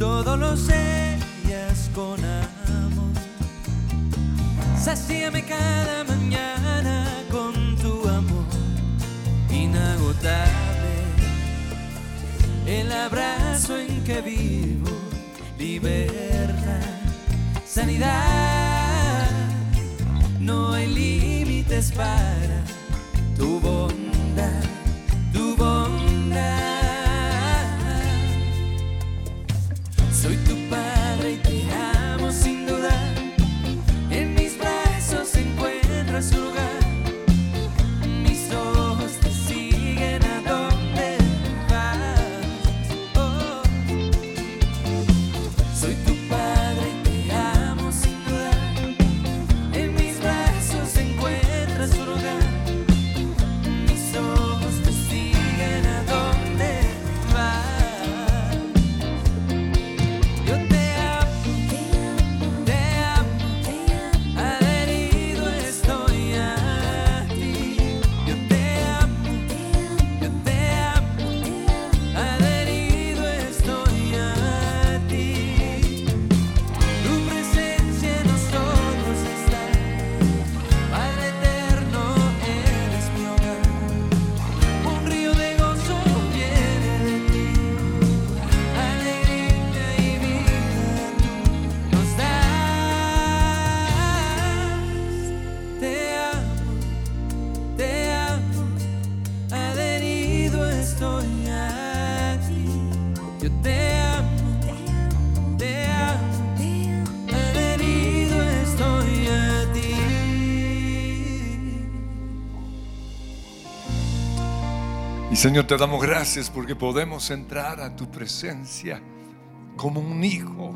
todo lo sellas con amor. Sacíame cada mañana con tu amor inagotable. El abrazo en que vivo, libertad, sanidad. No hay límites para tu bondad, Y Señor, te damos gracias porque podemos entrar a tu presencia como un hijo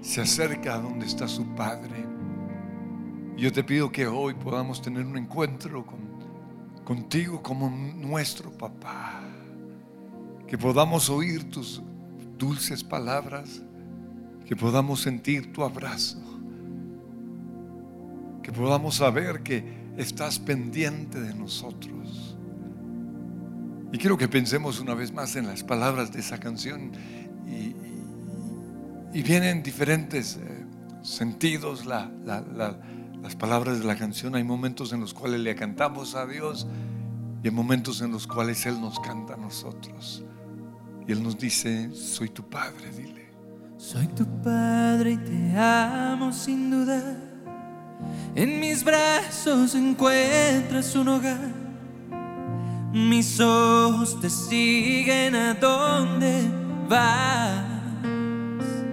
se acerca a donde está su padre. Yo te pido que hoy podamos tener un encuentro con- contigo como nuestro papá. Que podamos oír tus dulces palabras. Que podamos sentir tu abrazo. Que podamos saber que estás pendiente de nosotros. Y quiero que pensemos una vez más en las palabras de esa canción. Y, vienen diferentes eh, sentidos la- la- la- las palabras de la canción. Hay momentos en los cuales le cantamos a Dios y hay momentos en los cuales Él nos canta a nosotros. Y Él nos dice, soy tu Padre, dile. Soy tu padre y te amo sin duda. En mis brazos encuentras un hogar. Mis ojos te siguen a donde vas.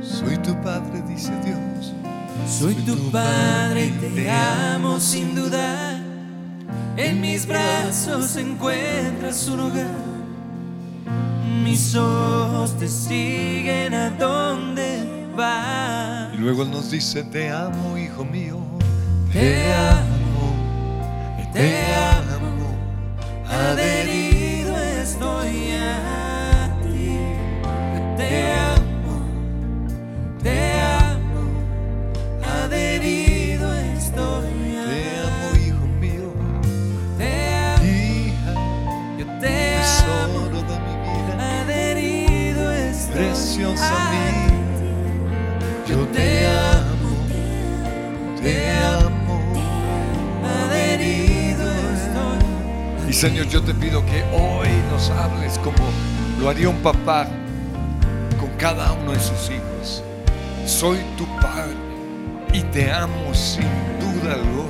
Soy tu Padre, dice Dios. Soy tu padre y te amo sin duda. En mis brazos encuentras un hogar. Mis ojos te siguen a donde vas. Y luego Él nos dice, te amo, hijo mío. Te amo, adherido estoy a ti. Te amo, te amo, adherido estoy a ti. Te amo, hijo mío. Te amo, hija. Yo te amo, mi vida. Adherido estoy. Preciosa mía. Yo te amo, te amo. Y Señor, yo te pido que hoy nos hables como lo haría un papá con cada uno de sus hijos. Soy tu padre y te amo sin duda alguna.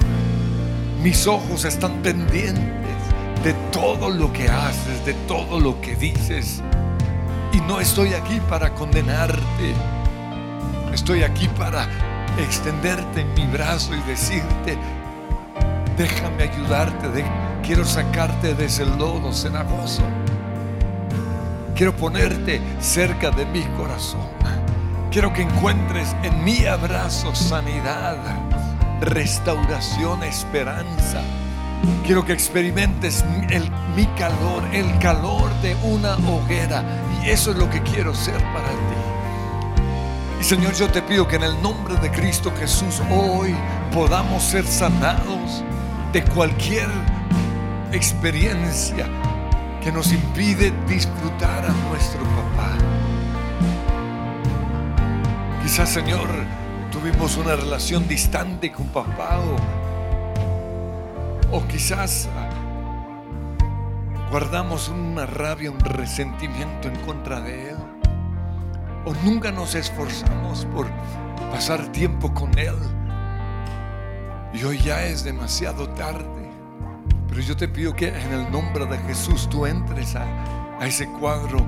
Mis ojos están pendientes de todo lo que haces, de todo lo que dices. Y no estoy aquí para condenarte. Estoy aquí para extenderte mi brazo y decirte, déjame ayudarte, quiero sacarte de ese lodo cenagoso. Quiero ponerte cerca de mi corazón. Quiero que encuentres en mi abrazo sanidad, restauración, esperanza. Quiero que experimentes mi calor, el calor de una hoguera. Y eso es lo que quiero ser para ti. Y Señor, yo te pido que en el nombre de Cristo Jesús hoy podamos ser sanados de cualquier experiencia que nos impide disfrutar a nuestro papá. Quizás, Señor, tuvimos una relación distante con papá o, o quizás guardamos una rabia, un resentimiento en contra de Él. O nunca nos esforzamos por pasar tiempo con Él. Y hoy ya es demasiado tarde. Pero yo te pido que en el nombre de Jesús tú entres a, ese cuadro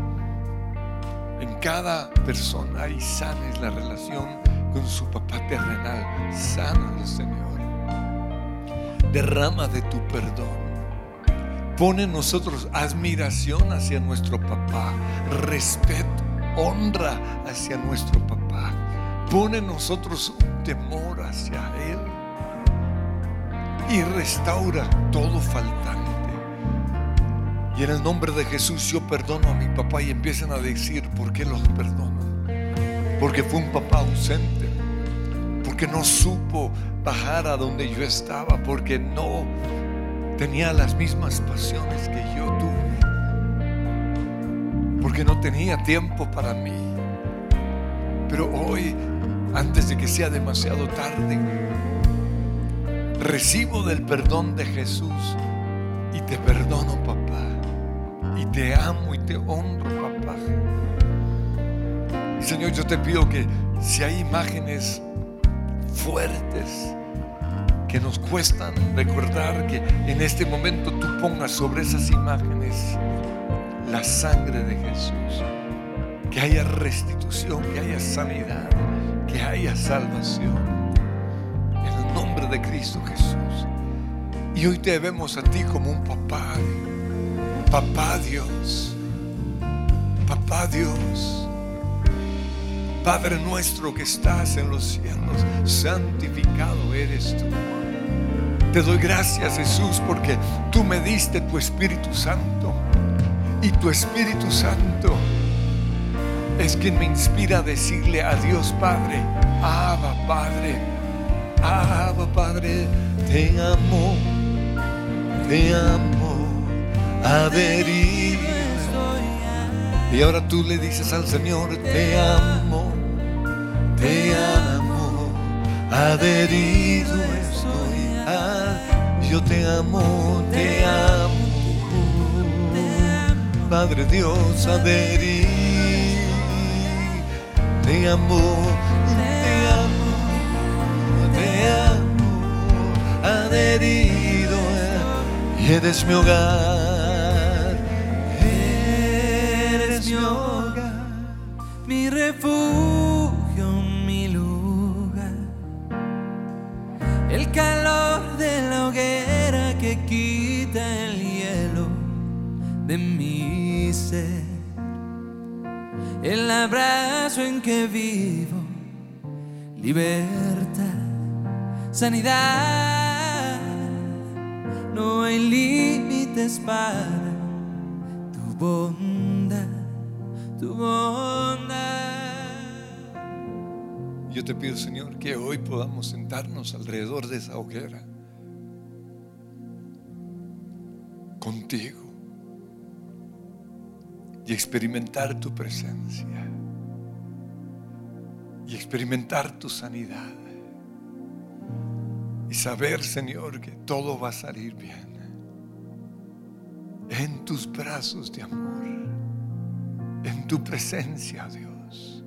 en cada persona y sanes la relación con su papá terrenal. Sana, Señor. Derrama de tu perdón. Pone en nosotros admiración hacia nuestro papá, respeto, honra hacia nuestro papá. Pone en nosotros un temor hacia él y restaura todo faltante. Y en el nombre de Jesús yo perdono a mi papá y empiezan a decir, ¿por qué los perdono? Porque fue un papá ausente, porque no supo bajar a donde yo estaba, porque no tenía las mismas pasiones que yo tuve, porque no tenía tiempo para mí. Pero hoy, antes de que sea demasiado tarde, recibo del perdón de Jesús y te perdono, papá. Y te amo y te honro, papá. Señor, yo te pido que si hay imágenes fuertes que nos cuestan recordar que en este momento tú pongas sobre esas imágenes la sangre de Jesús. Que haya restitución, que haya sanidad, que haya salvación de Cristo Jesús. Y hoy te vemos a ti como un papá, papá Dios, papá Dios, Padre nuestro que estás en los cielos, santificado eres tú. Te doy gracias Jesús porque tú me diste tu Espíritu Santo y tu Espíritu Santo es quien me inspira a decirle a Dios Padre, Abba Padre. Abba Padre, te amo, te amo, adherido. Y ahora tú le dices al Señor, te amo, te amo, adherido estoy. Ah, yo te amo, te amo, Padre Dios, adherido, te amo adherido y eres mi hogar, eres mi hogar, mi refugio, mi lugar, el calor de la hoguera que quita el hielo de mi ser, el abrazo en que vivo, libertad sanidad. No hay límites para tu bondad, tu bondad. Yo te pido, Señor, que hoy podamos sentarnos alrededor de esa hoguera. Contigo. Y experimentar tu presencia. Y experimentar tu sanidad y saber, Señor, que todo va a salir bien. en tus brazos de amor, en tu presencia, Dios,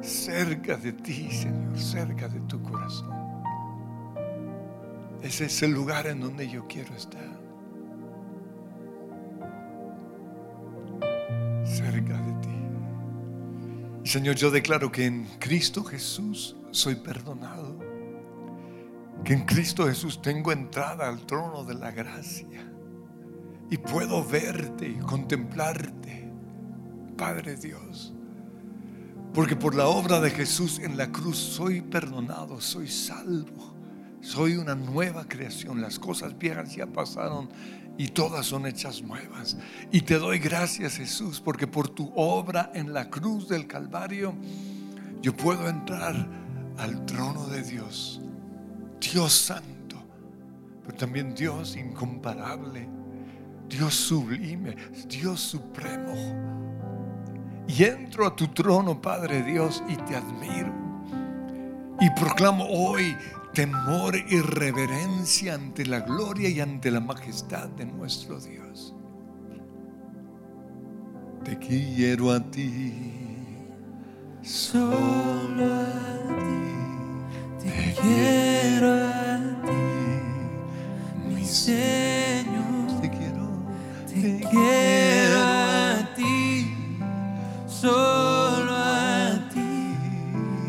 cerca de ti, Señor, cerca de tu corazón. Ese es el lugar en donde yo quiero estar. Cerca de ti. Señor, yo declaro que en Cristo Jesús soy perdonado. Que en Cristo Jesús tengo entrada al trono de la gracia. Y puedo verte y contemplarte, Padre Dios. Porque por la obra de Jesús en la cruz soy perdonado, soy salvo. Soy una nueva creación. Las cosas viejas ya pasaron y todas son hechas nuevas. Y te doy gracias Jesús porque por tu obra en la cruz del Calvario yo puedo entrar al trono de Dios. Dios santo, pero también Dios incomparable, Dios sublime, Dios supremo. Y entro a tu trono, Padre Dios, y te admiro. Y proclamo hoy temor y reverencia ante la gloria y ante la majestad de nuestro Dios. Te quiero a ti, solo a ti, te quiero a ti, mi Señor, te quiero, te quiero a ti, solo a ti,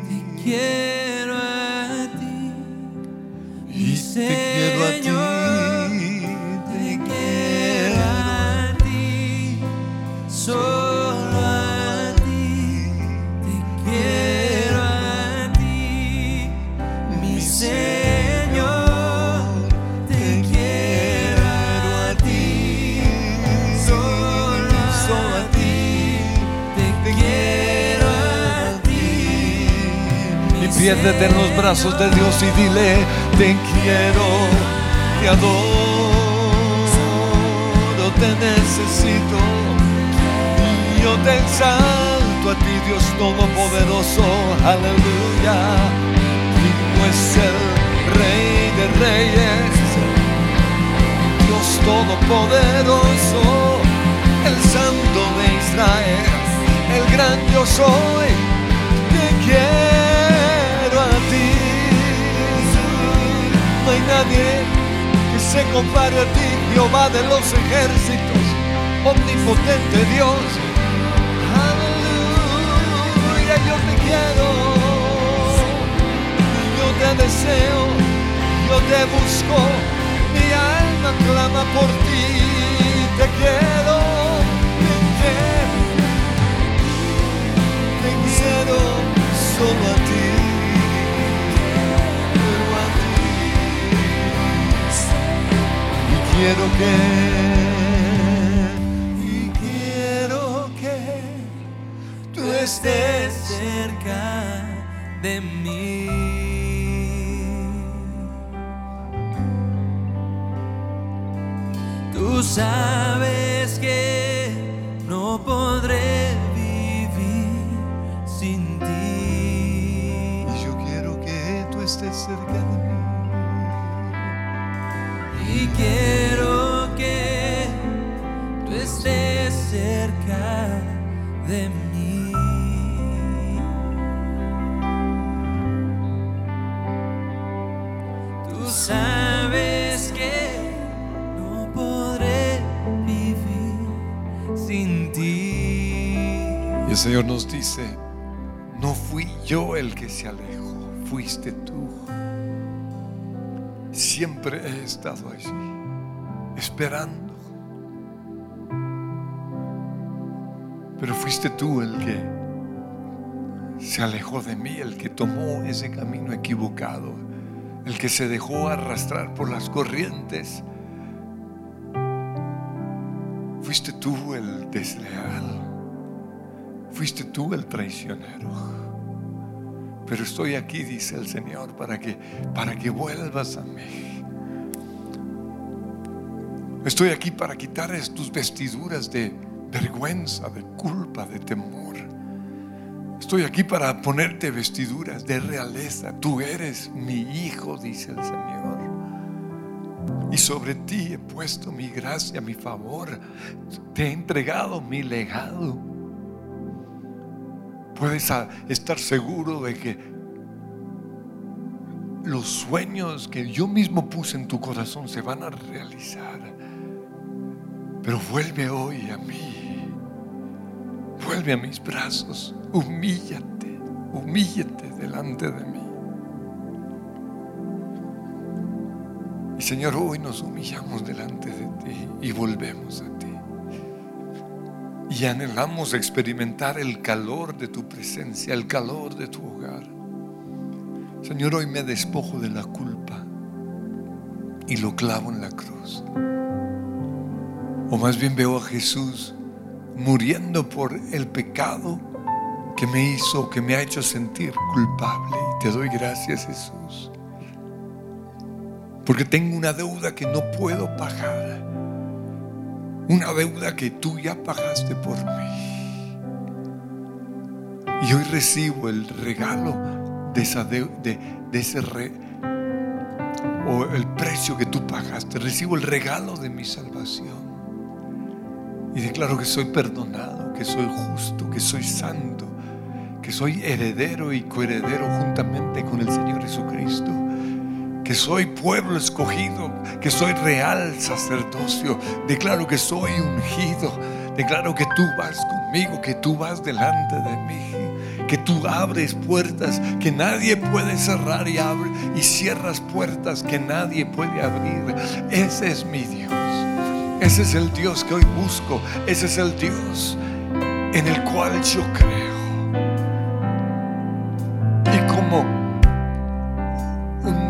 te quiero a ti, mi te quiero a Señor, piérdete en los brazos de Dios y dile, te quiero, te adoro, te necesito. Y Yo te exalto a ti, Dios Todopoderoso, aleluya. Digno es el Rey de Reyes, Dios Todopoderoso, el Santo de Israel, el gran yo soy, te quiero se compare a ti, Jehová de los ejércitos, omnipotente Dios. Aleluya, yo te quiero, yo te deseo, yo te busco, mi alma clama por ti, te quiero, te quiero, te quiero solo a ti. Quiero que, y quiero que tú estés cerca de mí. Tú sabes que Señor nos dice, no fui yo el que se alejó, fuiste tú. Siempre he estado allí, esperando. Pero fuiste tú el que se alejó de mí, el que tomó ese camino equivocado, el que se dejó arrastrar por las corrientes. Fuiste tú el desleal. Fuiste tú el traicionero. Pero estoy aquí, dice el Señor, para que para que vuelvas a mí. Estoy aquí para quitar tus vestiduras de vergüenza, de culpa, de temor. Estoy aquí para ponerte vestiduras de realeza. Tú eres mi hijo, dice el Señor. Y sobre ti he puesto mi gracia, mi favor. Te he entregado mi legado. Puedes estar seguro de que los sueños que yo mismo puse en tu corazón se van a realizar. Pero vuelve hoy a mí. Vuelve a mis brazos. Humíllate. Humíllate delante de mí. Y Señor, hoy nos humillamos delante de ti y volvemos a ti. Y anhelamos experimentar el calor de tu presencia, el calor de tu hogar. Señor, hoy me despojo de la culpa y lo clavo en la cruz. O más bien veo a Jesús muriendo por el pecado que me hizo, que me ha hecho sentir culpable. Te doy gracias, Jesús. Porque tengo una deuda que no puedo pagar. Una deuda que tú ya pagaste por mí. Y hoy recibo el regalo de, esa de, de ese re, o el precio que tú pagaste. Recibo el regalo de mi salvación. Y declaro que soy perdonado, que soy justo, que soy santo, que soy heredero y coheredero juntamente con el Señor Jesucristo. Que soy pueblo escogido, que soy real sacerdocio. Declaro que soy ungido. Declaro que tú vas conmigo, que tú vas delante de mí, que tú abres puertas que nadie puede cerrar y abre y cierras puertas que nadie puede abrir. Ese es mi Dios. Ese es el Dios que hoy busco. Ese es el Dios en el cual yo creo. Y como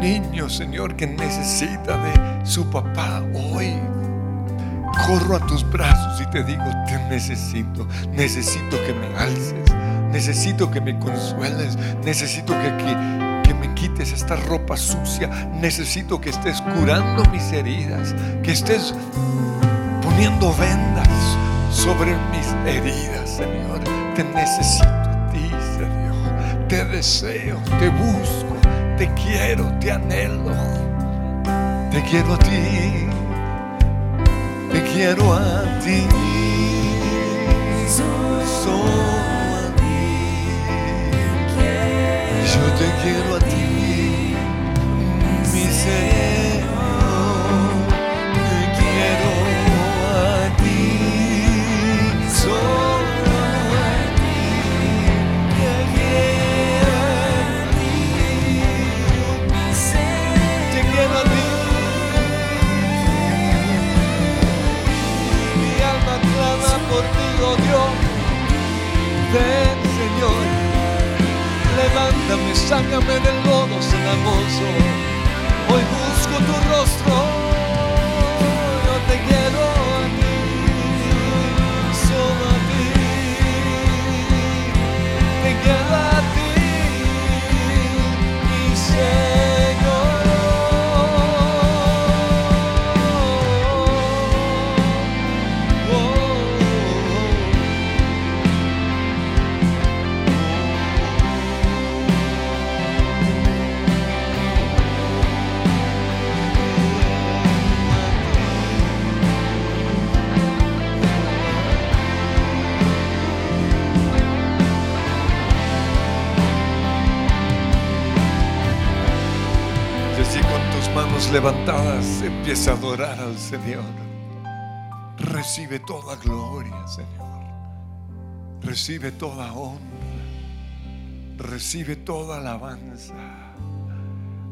niño, Señor, que necesita de su papá hoy, corro a tus brazos y te digo, te necesito. Necesito que me alces. Necesito que me consueles. Necesito que, me quites esta ropa sucia. Necesito que estés curando mis heridas. Que estés poniendo vendas sobre mis heridas, Señor. Te necesito a ti, Señor. Te deseo, te busco, te quiero, te anhelo. Te quiero a ti. Te quiero a ti. Solo a ti. Yo te quiero a ti, mi Señor. Señor. Levántame, sácame del lodo cenagoso. Hoy busco tu rostro. Levantadas empieza a adorar al Señor. Recibe toda gloria, Señor. Recibe toda honra. Recibe toda alabanza.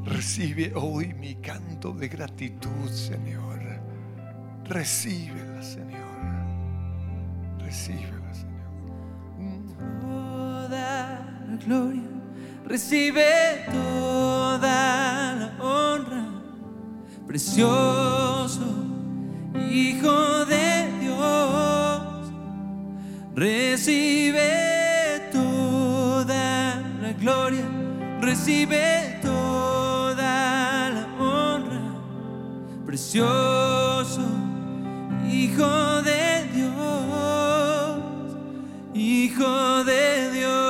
Recibe hoy mi canto de gratitud, Señor. Recíbela, Señor. Recíbela, Señor. toda la gloria, recibe toda la honra, precioso Hijo de Dios, recibe toda la gloria, recibe toda la honra, precioso Hijo de Dios, Hijo de Dios.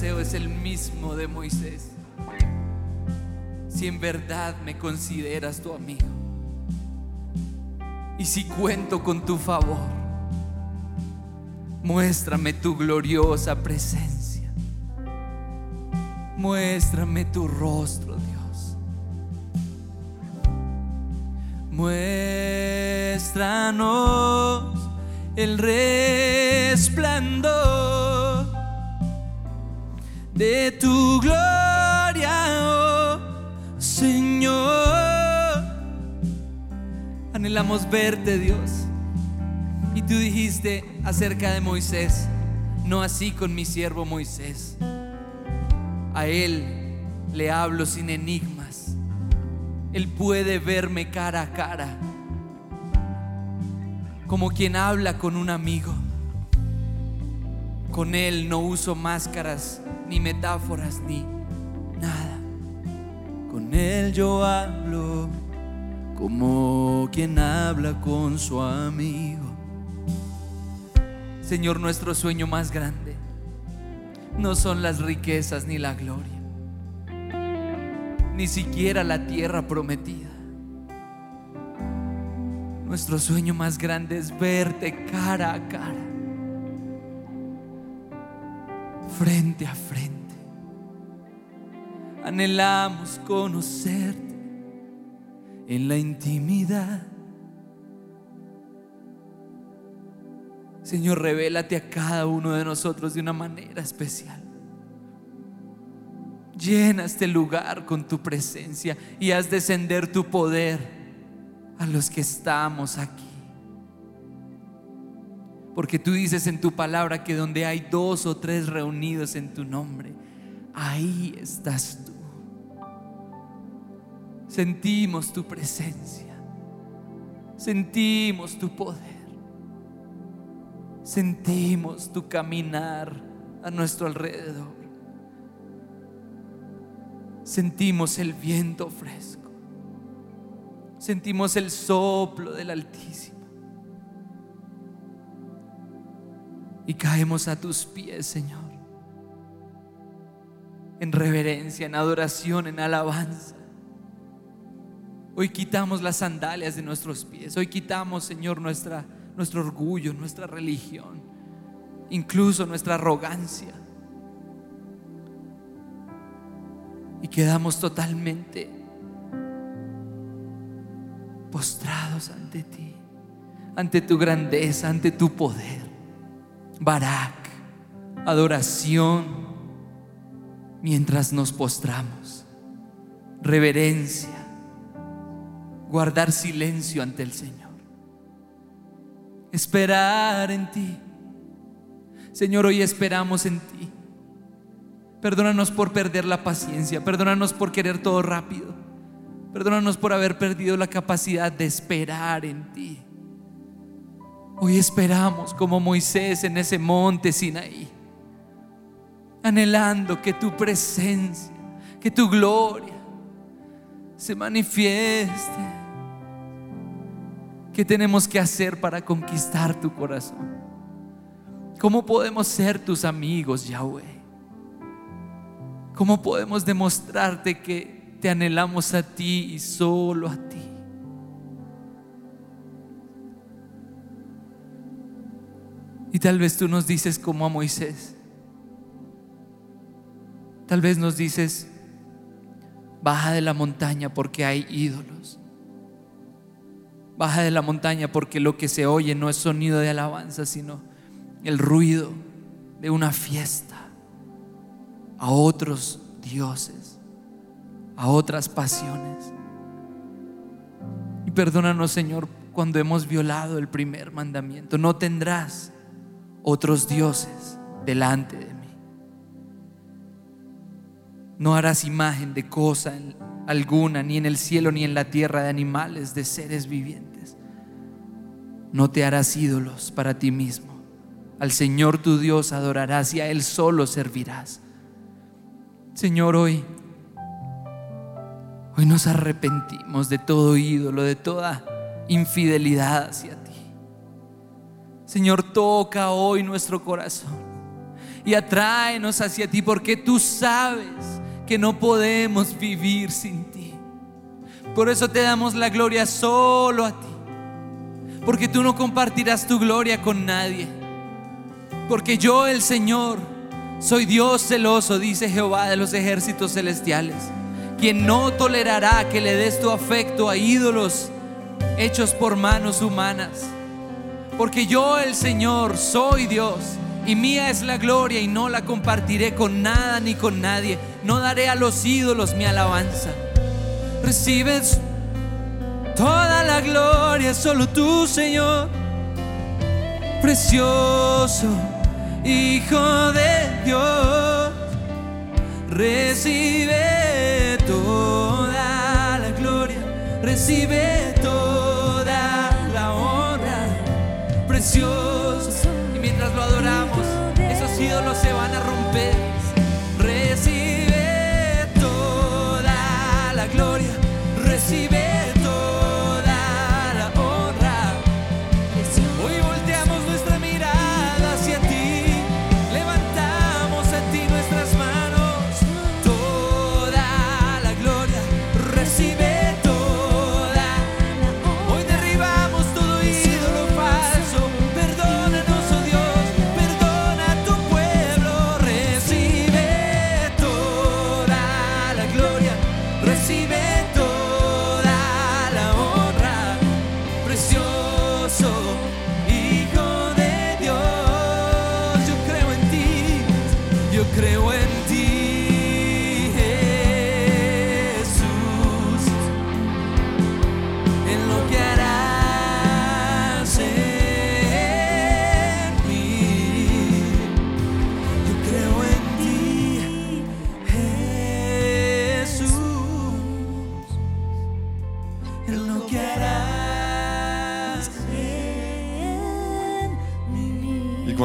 deseo es el mismo de Moisés. Si en verdad me consideras tu amigo y si cuento con tu favor, muéstrame tu gloriosa presencia. Muéstrame tu rostro, Dios. Muéstranos el resplandor de tu gloria, oh Señor. Anhelamos verte, Dios. Y tú dijiste acerca de Moisés, no así con mi siervo Moisés. A él le hablo sin enigmas. Él puede verme cara a cara, como quien habla con un amigo. Con él no uso máscaras ni metáforas, ni nada. Con Él yo hablo como quien habla con su amigo. Señor, nuestro sueño más grande no son las riquezas ni la gloria, ni siquiera la tierra prometida. Nuestro sueño más grande es verte cara a cara, frente a frente. Anhelamos conocerte en la intimidad. Señor, revélate a cada uno de nosotros de una manera especial. Llena este lugar con tu presencia y haz descender tu poder a los que estamos aquí. Porque tú dices en tu palabra que donde hay dos o tres reunidos en tu nombre, ahí estás tú. Sentimos tu presencia, sentimos tu poder, sentimos tu caminar a nuestro alrededor, sentimos el viento fresco, sentimos el soplo del Altísimo y caemos a tus pies, Señor, en reverencia, en adoración, en alabanza. Hoy quitamos las sandalias de nuestros pies. Hoy quitamos, Señor, nuestra, nuestro orgullo, nuestra religión, incluso nuestra arrogancia. Y quedamos totalmente postrados ante ti, ante tu grandeza, ante tu poder. Barak, adoración, mientras nos postramos. Reverencia guardar silencio ante el Señor. Esperar en ti. Señor, hoy esperamos en ti. Perdónanos por perder la paciencia. Perdónanos por querer todo rápido. Perdónanos por haber perdido la capacidad de esperar en ti. Hoy esperamos como Moisés en ese monte Sinaí, anhelando que tu presencia, que tu gloria se manifieste. ¿Qué tenemos que hacer para conquistar tu corazón? ¿Cómo podemos ser tus amigos, Yahweh? ¿Cómo podemos demostrarte que te anhelamos a ti y solo a ti? Tal vez tú nos dices como a Moisés. Tal vez nos dices, baja de la montaña porque hay ídolos. Baja de la montaña porque lo que se oye no es sonido de alabanza, sino el ruido de una fiesta a otros dioses, a otras pasiones. Y perdónanos, Señor, cuando hemos violado el primer mandamiento. No tendrás otros dioses delante de mí. No harás imagen de cosa alguna, ni en el cielo, ni en la tierra, de animales, de seres vivientes. No te harás ídolos para ti mismo. Al Señor tu Dios adorarás y a Él solo servirás. Señor, hoy, hoy nos arrepentimos de todo ídolo, de toda infidelidad hacia ti. Señor, toca hoy nuestro corazón y atráenos hacia ti porque tú sabes que no podemos vivir sin ti. Por eso te damos la gloria solo a ti. Porque tú no compartirás tu gloria con nadie. Porque yo, el Señor, soy Dios celoso, dice Jehová de los ejércitos celestiales, quien no tolerará que le des tu afecto a ídolos hechos por manos humanas. Porque yo, el Señor, soy Dios y mía es la gloria y no la compartiré con nada ni con nadie. No daré a los ídolos mi alabanza. Recibes toda la gloria, solo tú, Señor. Precioso Hijo de Dios. recibe toda la gloria, recibe Y mientras lo adoramos, esos ídolos se van a romper.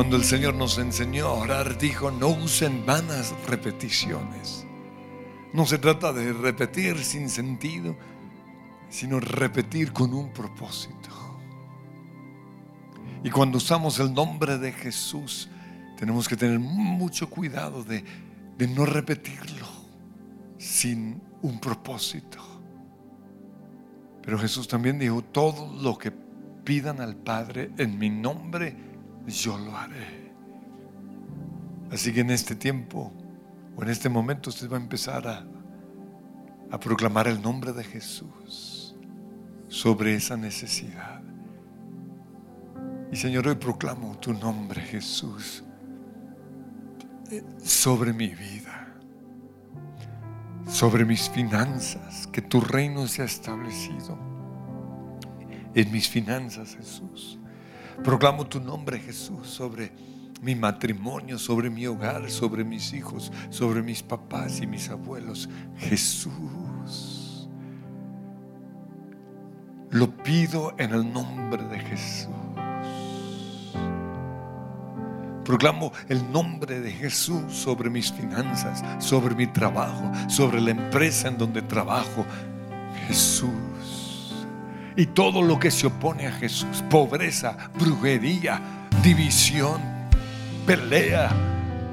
Cuando el Señor nos enseñó a orar, dijo, no usen vanas repeticiones. No se trata de repetir sin sentido, sino repetir con un propósito. Y cuando usamos el nombre de Jesús, tenemos que tener mucho cuidado de, no repetirlo sin un propósito. Pero Jesús también dijo, todo lo que pidan al Padre en mi nombre, yo lo haré. Así que en este tiempo o en este momento usted va a empezar a, proclamar el nombre de Jesús sobre esa necesidad. Y Señor, hoy proclamo tu nombre, Jesús, sobre mi vida, sobre mis finanzas, que tu reino se ha establecido en mis finanzas, Jesús. Proclamo tu nombre, Jesús, sobre mi matrimonio, sobre mi hogar, sobre mis hijos, sobre mis papás y mis abuelos. Jesús. Lo pido en el nombre de Jesús. Proclamo el nombre de Jesús sobre mis finanzas, sobre mi trabajo, sobre la empresa en donde trabajo. Jesús. Y todo lo que se opone a Jesús, pobreza, brujería, división, pelea,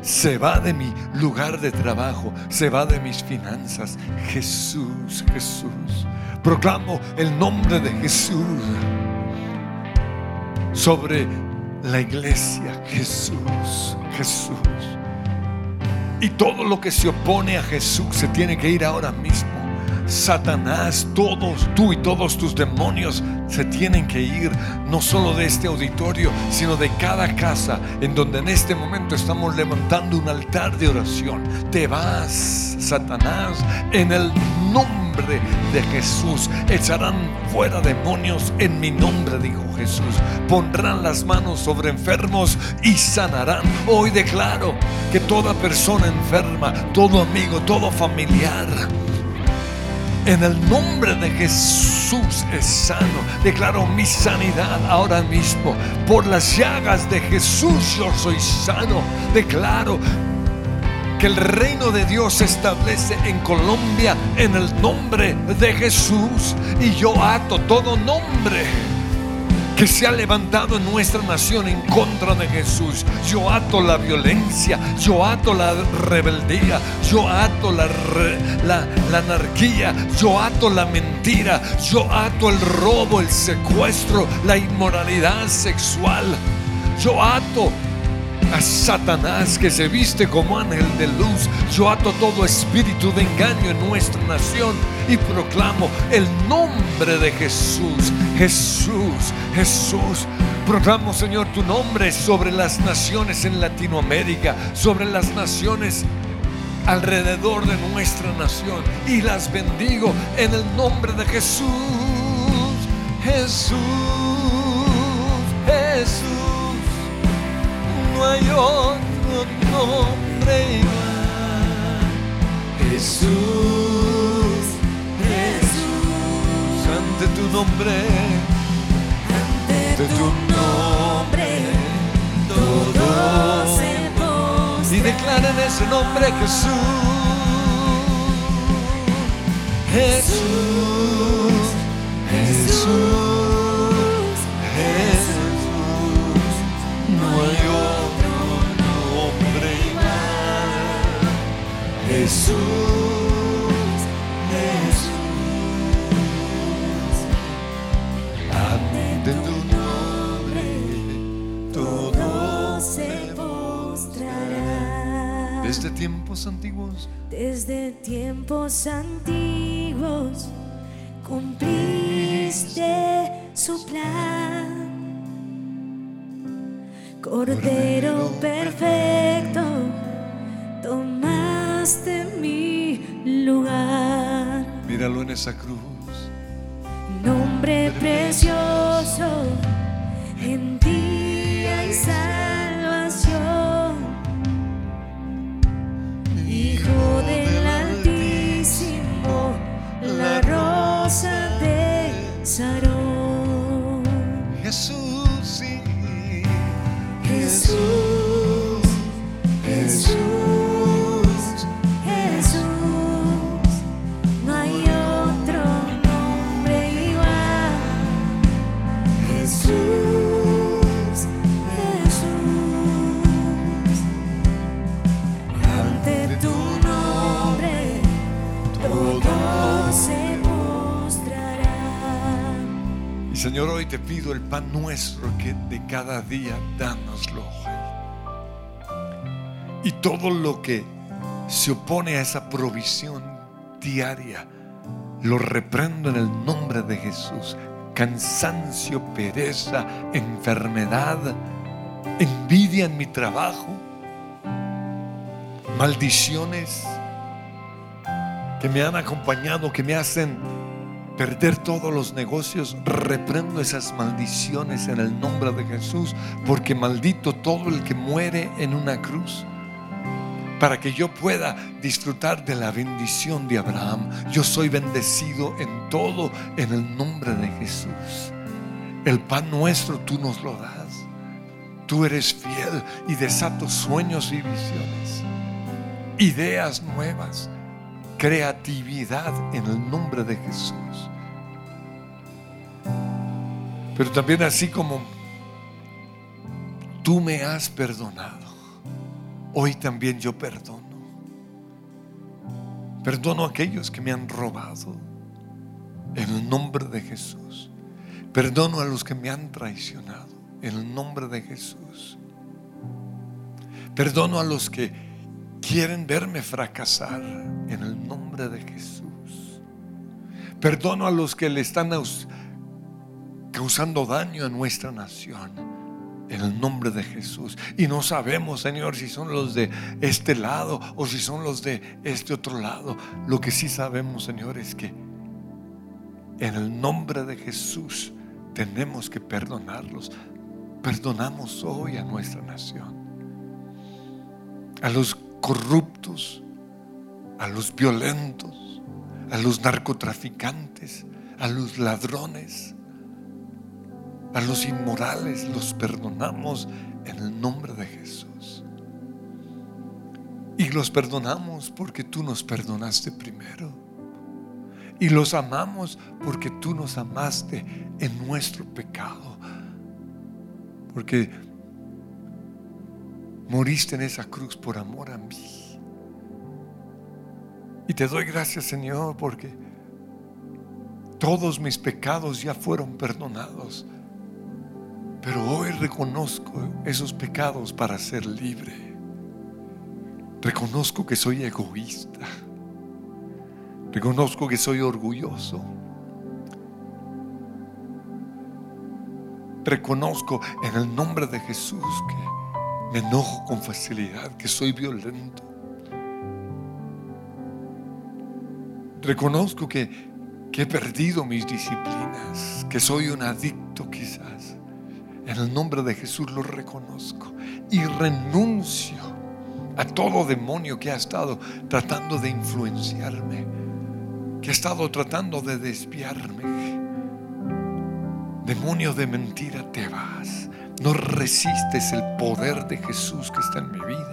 se va de mi lugar de trabajo, se va de mis finanzas. Jesús, Jesús. Proclamo el nombre de Jesús sobre la iglesia. Jesús, Jesús. Y todo lo que se opone a Jesús se tiene que ir ahora mismo. Satanás, todos, tú y todos tus demonios se tienen que ir, no solo de este auditorio, sino de cada casa en donde en este momento estamos levantando un altar de oración. Te vas, Satanás, en el nombre de Jesús. Echarán fuera demonios en mi nombre, dijo Jesús. Pondrán las manos sobre enfermos y sanarán. Hoy declaro que toda persona enferma, todo amigo, todo familiar, en el nombre de Jesús es sano. Declaro mi sanidad ahora mismo. Por las llagas de Jesús yo soy sano. Declaro que el reino de Dios se establece en Colombia en el nombre de Jesús. Y yo ato todo nombre que se ha levantado en nuestra nación en contra de Jesús. Yo ato la violencia, yo ato la rebeldía, yo ato la, la anarquía, yo ato la mentira, yo ato el robo, el secuestro, la inmoralidad sexual. Yo ato a Satanás que se viste como ángel de luz. Yo ato todo espíritu de engaño en nuestra nación y proclamo el nombre de Jesús. Jesús, Jesús. Proclamo, Señor, tu nombre sobre las naciones en Latinoamérica, sobre las naciones alrededor de nuestra nación y las bendigo en el nombre de Jesús. Jesús, Jesús no hay otro nombre igual. Jesús, Jesús, ante tu nombre, ante tu nombre todo se y declaren ese nombre. Jesús, Jesús, Jesús, Cordero perfecto, tomaste mi lugar. Míralo en esa cruz. Todo lo que se opone a esa provisión diaria, lo reprendo en el nombre de Jesús. Cansancio, pereza, enfermedad, envidia en mi trabajo, maldiciones que me han acompañado, que me hacen perder todos los negocios, reprendo esas maldiciones en el nombre de Jesús, porque maldito todo el que muere en una cruz, para que yo pueda disfrutar de la bendición de Abraham. Yo soy bendecido en todo en el nombre de Jesús. El pan nuestro tú nos lo das. Tú eres fiel y desato sueños y visiones, ideas nuevas creatividad en el nombre de Jesús. Pero también así como tú me has perdonado, hoy también yo perdono. Perdono a aquellos que me han robado en el nombre de Jesús. Perdono a los que me han traicionado en el nombre de Jesús. Perdono a los que quieren verme fracasar en el nombre de Jesús. Perdono a los que le están aus- causando daño a nuestra nación en el nombre de Jesús. Y no sabemos, Señor, si son los de este lado o si son los de este otro lado. Lo que sí sabemos, Señor, es que en el nombre de Jesús tenemos que perdonarlos. Perdonamos hoy a nuestra nación a los corruptos, a los violentos, a los narcotraficantes, a los ladrones, a los inmorales, los perdonamos en el nombre de Jesús. Y los perdonamos porque tú nos perdonaste primero. Y los amamos porque tú nos amaste en nuestro pecado. Porque moriste en esa cruz por amor a mí. Y te doy gracias, Señor, porque todos mis pecados ya fueron perdonados. Pero hoy reconozco esos pecados para ser libre. Reconozco que soy egoísta. Reconozco que soy orgulloso. Reconozco en el nombre de Jesús que me enojo con facilidad, que soy violento. Reconozco que, que he perdido mis disciplinas, que soy un adicto quizás. En el nombre de Jesús lo reconozco y renuncio a todo demonio que ha estado tratando de influenciarme, que ha estado tratando de desviarme. Demonio de mentira, te vas. No resistes el poder de Jesús que está en mi vida.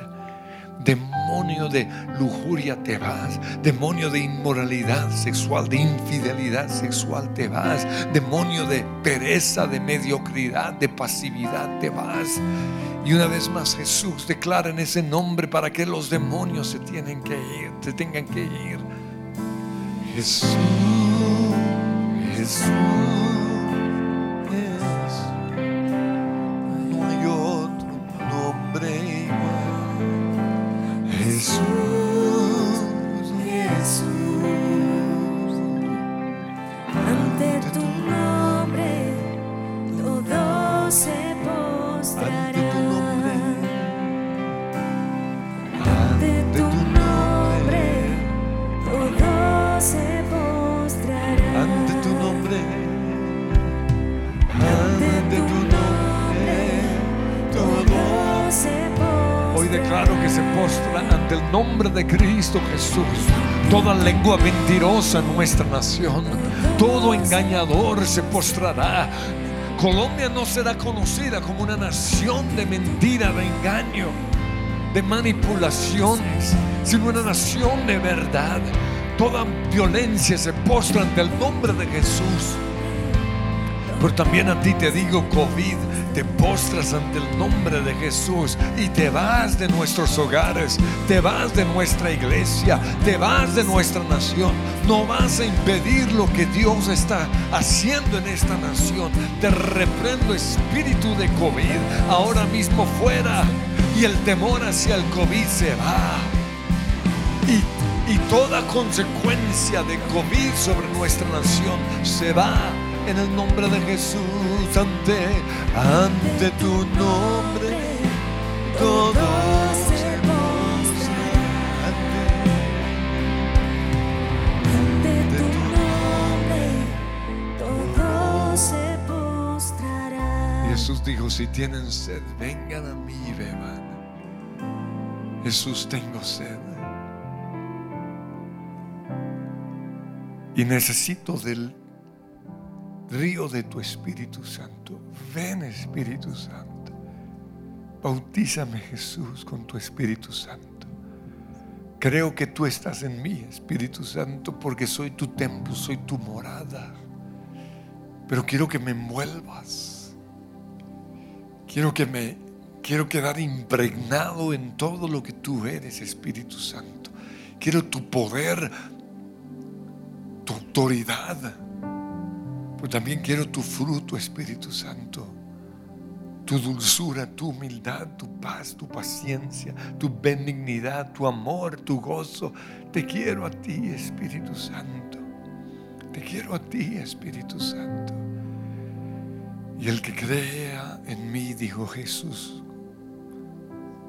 Demonio de lujuria te vas. Demonio de inmoralidad sexual, de infidelidad sexual te vas. Demonio de pereza, de mediocridad, de pasividad te vas. Y una vez más Jesús declara en ese nombre para que los demonios se tienen que ir, se tengan que ir. Jesús, Jesús. Nombre de Cristo Jesús. Toda lengua mentirosa en nuestra nación, todo engañador se postrará. Colombia no será conocida como una nación de mentira, de engaño, de manipulaciones, sino una nación de verdad. Toda violencia se postra ante el nombre de Jesús. Pero también a ti te digo, COVID, te postras ante el nombre de Jesús y te vas de nuestros hogares, te vas de nuestra iglesia, te vas de nuestra nación. No vas a impedir lo que Dios está haciendo en esta nación. Te reprendo espíritu de COVID, ahora mismo fuera. Y el temor hacia el COVID se va. Y, y toda consecuencia de COVID sobre nuestra nación se va en el nombre de Jesús ante, ante tu nombre. Todo se postrará Ante tu nombre todos se postrarán. Jesús dijo, si tienen sed, vengan a mí y beban. Jesús, tengo sed. Y necesito del río de tu Espíritu Santo. Ven Espíritu Santo. Bautízame Jesús con tu Espíritu Santo. Creo que tú estás en mí, Espíritu Santo, porque soy tu templo, soy tu morada. Pero quiero que me envuelvas. Quiero que me quiero quedar impregnado en todo lo que tú eres, Espíritu Santo. Quiero tu poder, tu autoridad. Pero también quiero tu fruto, Espíritu Santo. Tu dulzura, tu humildad, tu paz, tu paciencia, tu benignidad, tu amor, tu gozo. Te quiero a ti, Espíritu Santo. Te quiero a ti, Espíritu Santo. Y el que crea en mí, dijo Jesús,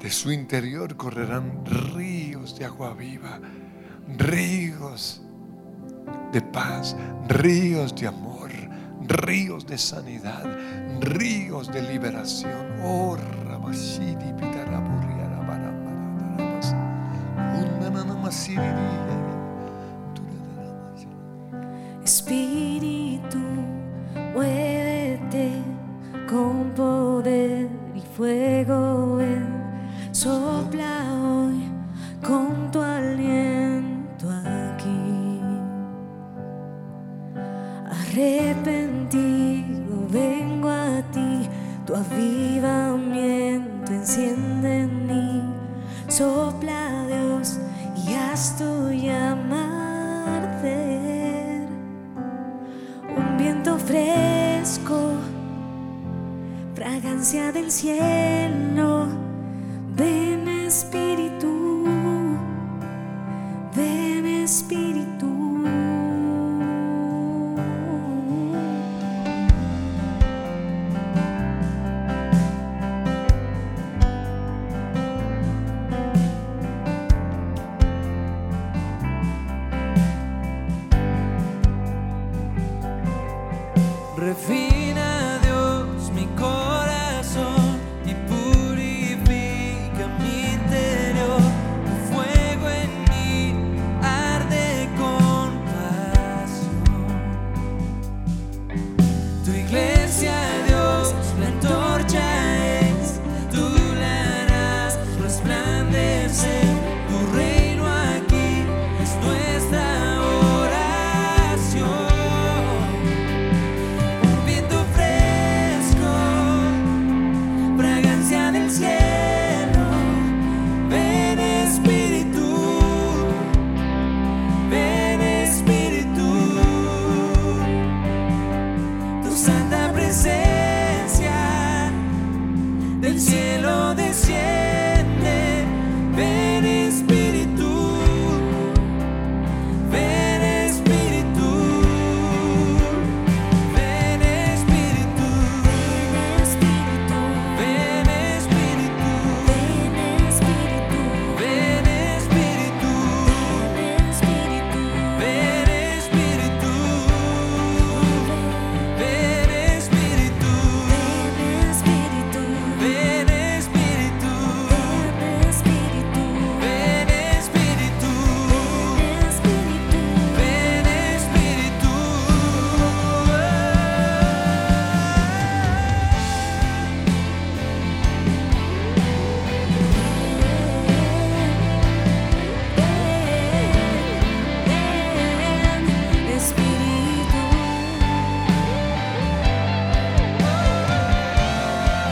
de su interior correrán ríos de agua viva, ríos de paz, ríos de amor, ríos de sanidad, ríos de liberación. Oh, Rabashiri, Pitaraburi, Arabarabarabas. Unananamasiriri, Turarabashiri.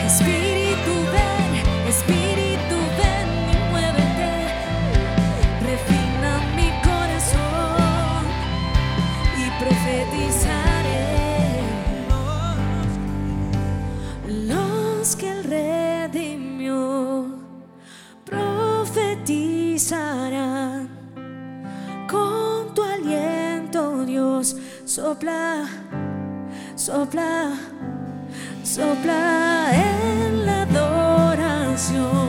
Espíritu, ven, espíritu, ven, muévete, refina mi corazón y profetizaré. Los que el redimió profetizarán con tu aliento, Dios, sopla, sopla sopla en la adoración.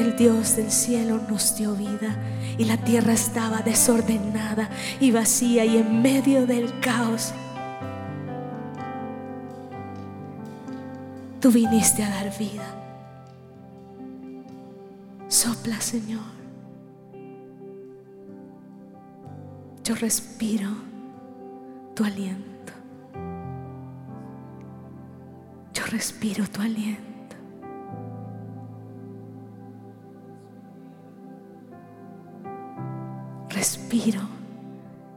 El Dios del cielo nos dio vida y la tierra estaba desordenada y vacía y en medio del caos. Tú viniste a dar vida. Sopla, Señor. Yo respiro tu aliento. Yo respiro tu aliento. respiro,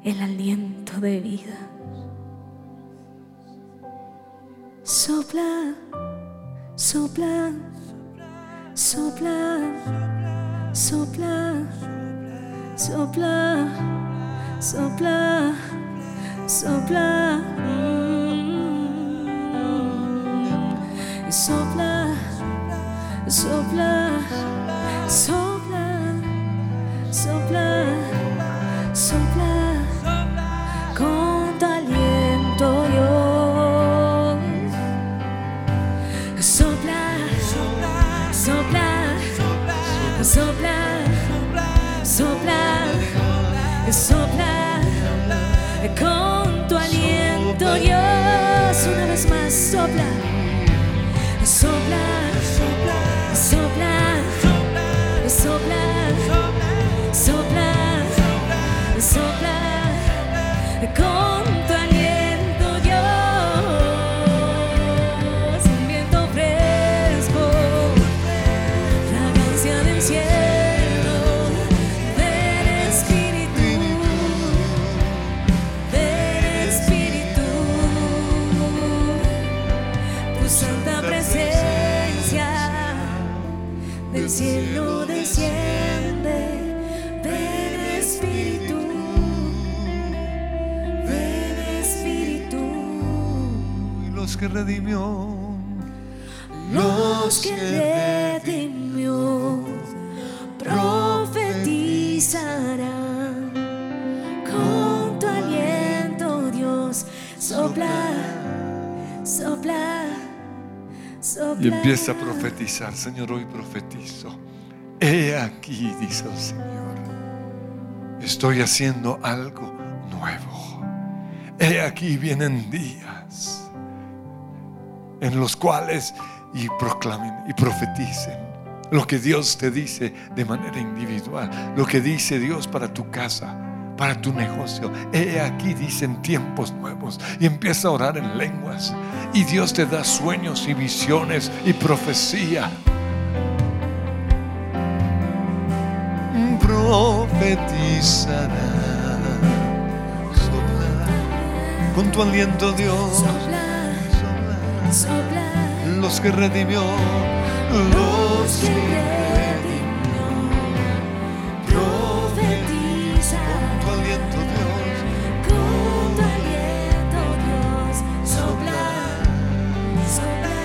el aliento de vida. Sopla, sopla, sopla, sopla, sopla, sopla, sopla. Sopla, sopla, sopla, sopla con tu aliento Dios. Sopla, sopla, sopla, sopla, sopla, con tu aliento Dios. Una vez más, sopla, sopla, sopla, sopla, sopla, sopla, con que redimió, Los que redimió profetizarán con tu aliento, Dios. Sopla, sopla, sopla. Y empieza a profetizar, Señor, hoy profetizo. He aquí, dice el Señor, estoy haciendo algo nuevo. He aquí vienen días en los cuales y proclamen y profeticen lo que Dios te dice de manera individual, lo que dice Dios para tu casa, para tu negocio. He aquí dicen tiempos nuevos y empieza a orar en lenguas y Dios te da sueños y visiones y profecía. Profetizará. Sopla. Con tu aliento Dios. Los que redimió, los que redimió. Profetiza. Con tu aliento Dios, Con tu aliento, Dios, sopla, sopla,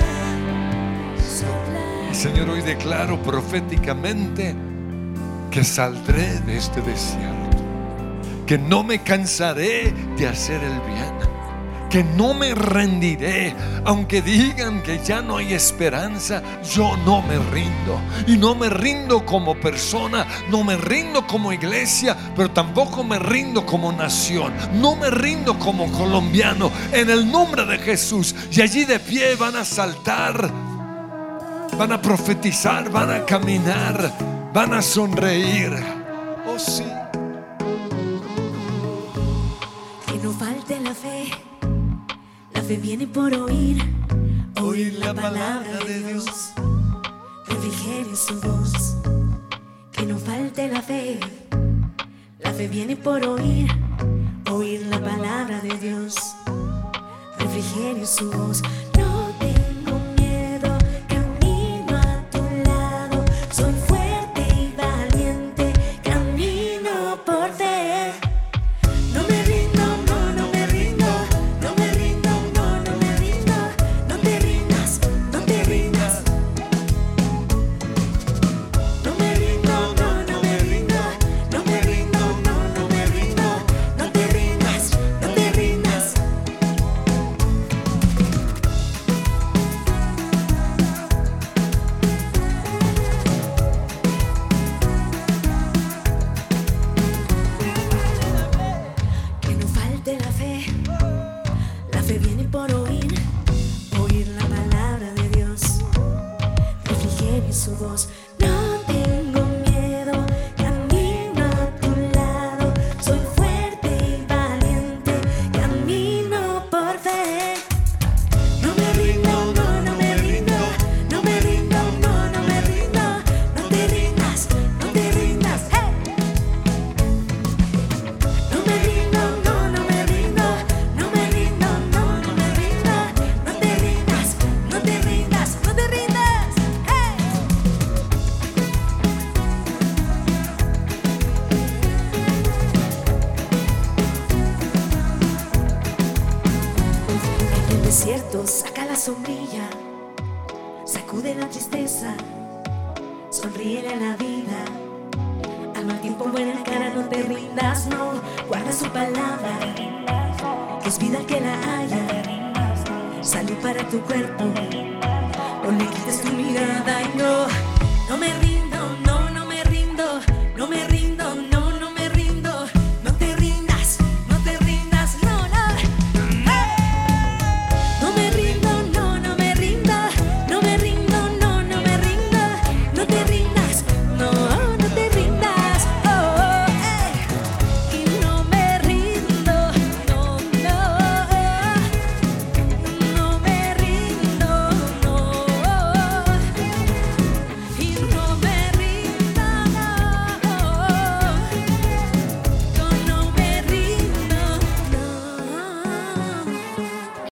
sopla. Señor, hoy declaro proféticamente que saldré de este desierto, que no me cansaré de hacer el bien, que no me rendiré, aunque digan que ya no hay esperanza, yo no me rindo. Y no me rindo como persona, no me rindo como iglesia, pero tampoco me rindo como nación, no me rindo como colombiano, en el nombre de Jesús. Y allí de pie van a saltar van a profetizar, van a caminar, van a sonreír. Oh sí. Que no falte la fe, fe viene por oír, oír la palabra de Dios, refrigerio su voz. Que no falte la fe, la fe viene por oír, oír la palabra de Dios, refrigerio su voz.